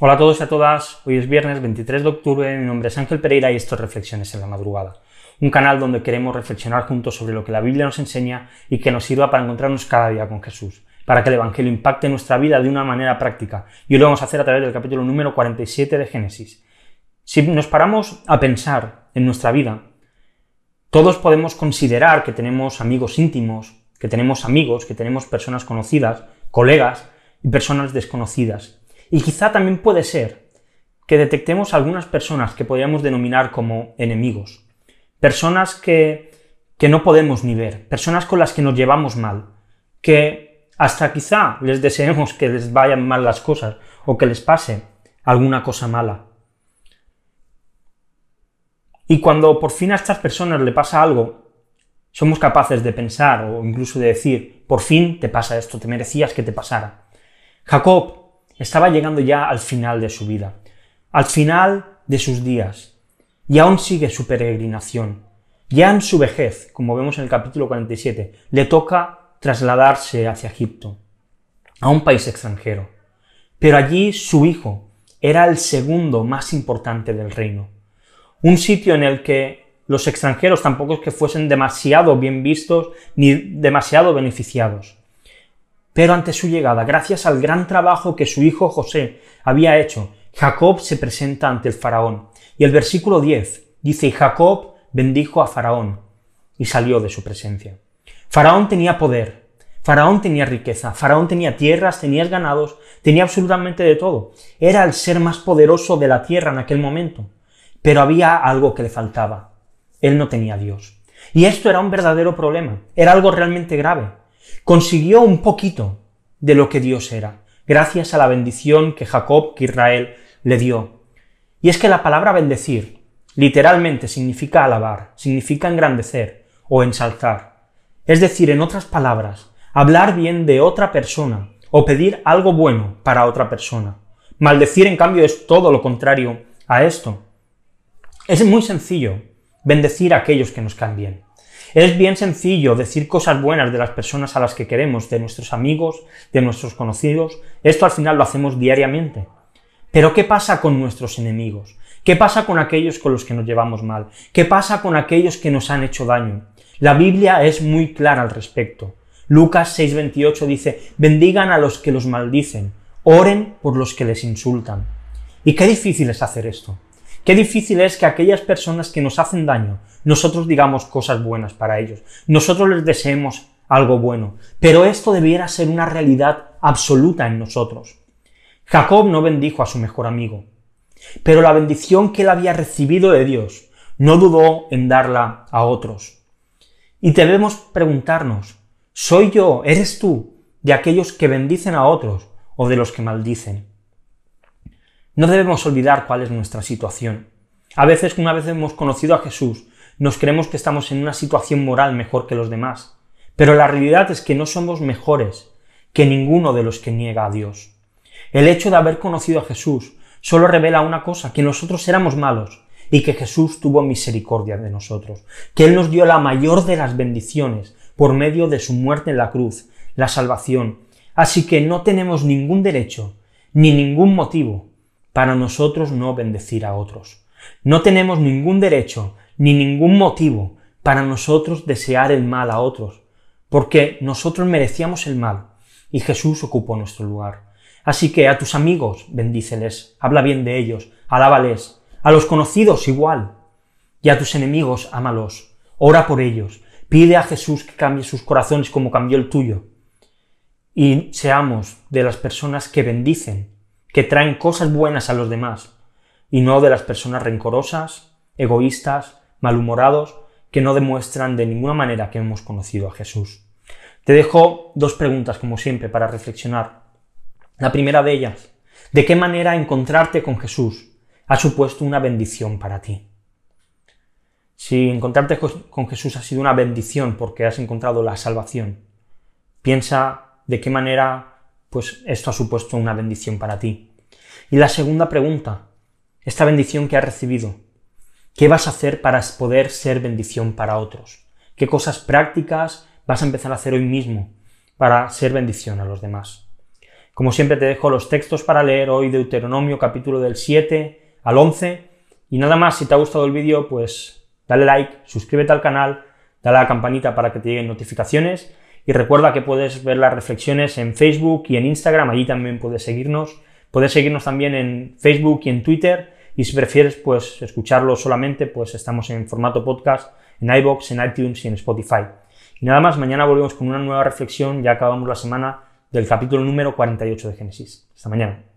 Hola a todos y a todas, hoy es viernes 23 de octubre, mi nombre es Ángel Pereira y esto es Reflexiones en la Madrugada, un canal donde queremos reflexionar juntos sobre lo que la Biblia nos enseña y que nos sirva para encontrarnos cada día con Jesús, para que el Evangelio impacte nuestra vida de una manera práctica, y hoy lo vamos a hacer a través del capítulo número 47 de Génesis. Si nos paramos a pensar en nuestra vida, todos podemos considerar que tenemos amigos íntimos, que tenemos amigos, que tenemos personas conocidas, colegas y personas desconocidas, y quizá también puede ser que detectemos algunas personas que podríamos denominar como enemigos, personas que, que no podemos ni ver, personas con las que nos llevamos mal, que hasta quizá les deseemos que les vayan mal las cosas o que les pase alguna cosa mala. Y cuando por fin a estas personas le pasa algo, somos capaces de pensar o incluso de decir, por fin te pasa esto, te merecías que te pasara. Jacob estaba llegando ya al final de su vida, al final de sus días, y aún sigue su peregrinación. Ya en su vejez, como vemos en el capítulo 47, le toca trasladarse hacia Egipto, a un país extranjero. Pero allí su hijo era el segundo más importante del reino. Un sitio en el que los extranjeros tampoco es que fuesen demasiado bien vistos ni demasiado beneficiados. Pero ante su llegada, gracias al gran trabajo que su hijo José había hecho, Jacob se presenta ante el faraón. Y el versículo 10 dice, y Jacob bendijo a faraón y salió de su presencia. Faraón tenía poder, Faraón tenía riqueza, Faraón tenía tierras, tenía ganados, tenía absolutamente de todo. Era el ser más poderoso de la tierra en aquel momento. Pero había algo que le faltaba. Él no tenía Dios. Y esto era un verdadero problema, era algo realmente grave consiguió un poquito de lo que Dios era, gracias a la bendición que Jacob, que Israel, le dio. Y es que la palabra bendecir literalmente significa alabar, significa engrandecer o ensalzar. Es decir, en otras palabras, hablar bien de otra persona o pedir algo bueno para otra persona. Maldecir, en cambio, es todo lo contrario a esto. Es muy sencillo bendecir a aquellos que nos caen bien. Es bien sencillo decir cosas buenas de las personas a las que queremos, de nuestros amigos, de nuestros conocidos. Esto al final lo hacemos diariamente. Pero ¿qué pasa con nuestros enemigos? ¿Qué pasa con aquellos con los que nos llevamos mal? ¿Qué pasa con aquellos que nos han hecho daño? La Biblia es muy clara al respecto. Lucas 6:28 dice, bendigan a los que los maldicen, oren por los que les insultan. Y qué difícil es hacer esto. Qué difícil es que aquellas personas que nos hacen daño, nosotros digamos cosas buenas para ellos, nosotros les deseemos algo bueno, pero esto debiera ser una realidad absoluta en nosotros. Jacob no bendijo a su mejor amigo, pero la bendición que él había recibido de Dios no dudó en darla a otros. Y debemos preguntarnos, ¿soy yo, eres tú, de aquellos que bendicen a otros o de los que maldicen? No debemos olvidar cuál es nuestra situación. A veces, una vez hemos conocido a Jesús, nos creemos que estamos en una situación moral mejor que los demás, pero la realidad es que no somos mejores que ninguno de los que niega a Dios. El hecho de haber conocido a Jesús solo revela una cosa, que nosotros éramos malos y que Jesús tuvo misericordia de nosotros, que Él nos dio la mayor de las bendiciones por medio de su muerte en la cruz, la salvación. Así que no tenemos ningún derecho ni ningún motivo para nosotros no bendecir a otros. No tenemos ningún derecho ni ningún motivo para nosotros desear el mal a otros, porque nosotros merecíamos el mal y Jesús ocupó nuestro lugar. Así que a tus amigos bendíceles, habla bien de ellos, alábales, a los conocidos igual, y a tus enemigos ámalos, ora por ellos, pide a Jesús que cambie sus corazones como cambió el tuyo, y seamos de las personas que bendicen que traen cosas buenas a los demás, y no de las personas rencorosas, egoístas, malhumorados, que no demuestran de ninguna manera que hemos conocido a Jesús. Te dejo dos preguntas, como siempre, para reflexionar. La primera de ellas, ¿de qué manera encontrarte con Jesús ha supuesto una bendición para ti? Si encontrarte con Jesús ha sido una bendición porque has encontrado la salvación, piensa de qué manera pues esto ha supuesto una bendición para ti. Y la segunda pregunta, esta bendición que has recibido, ¿qué vas a hacer para poder ser bendición para otros? ¿Qué cosas prácticas vas a empezar a hacer hoy mismo para ser bendición a los demás? Como siempre te dejo los textos para leer hoy Deuteronomio capítulo del 7 al 11. Y nada más, si te ha gustado el vídeo, pues dale like, suscríbete al canal, dale a la campanita para que te lleguen notificaciones y recuerda que puedes ver las reflexiones en Facebook y en Instagram, allí también puedes seguirnos. Puedes seguirnos también en Facebook y en Twitter y si prefieres pues escucharlo solamente, pues estamos en formato podcast en iBox, en iTunes y en Spotify. Y nada más, mañana volvemos con una nueva reflexión, ya acabamos la semana del capítulo número 48 de Génesis. Hasta mañana.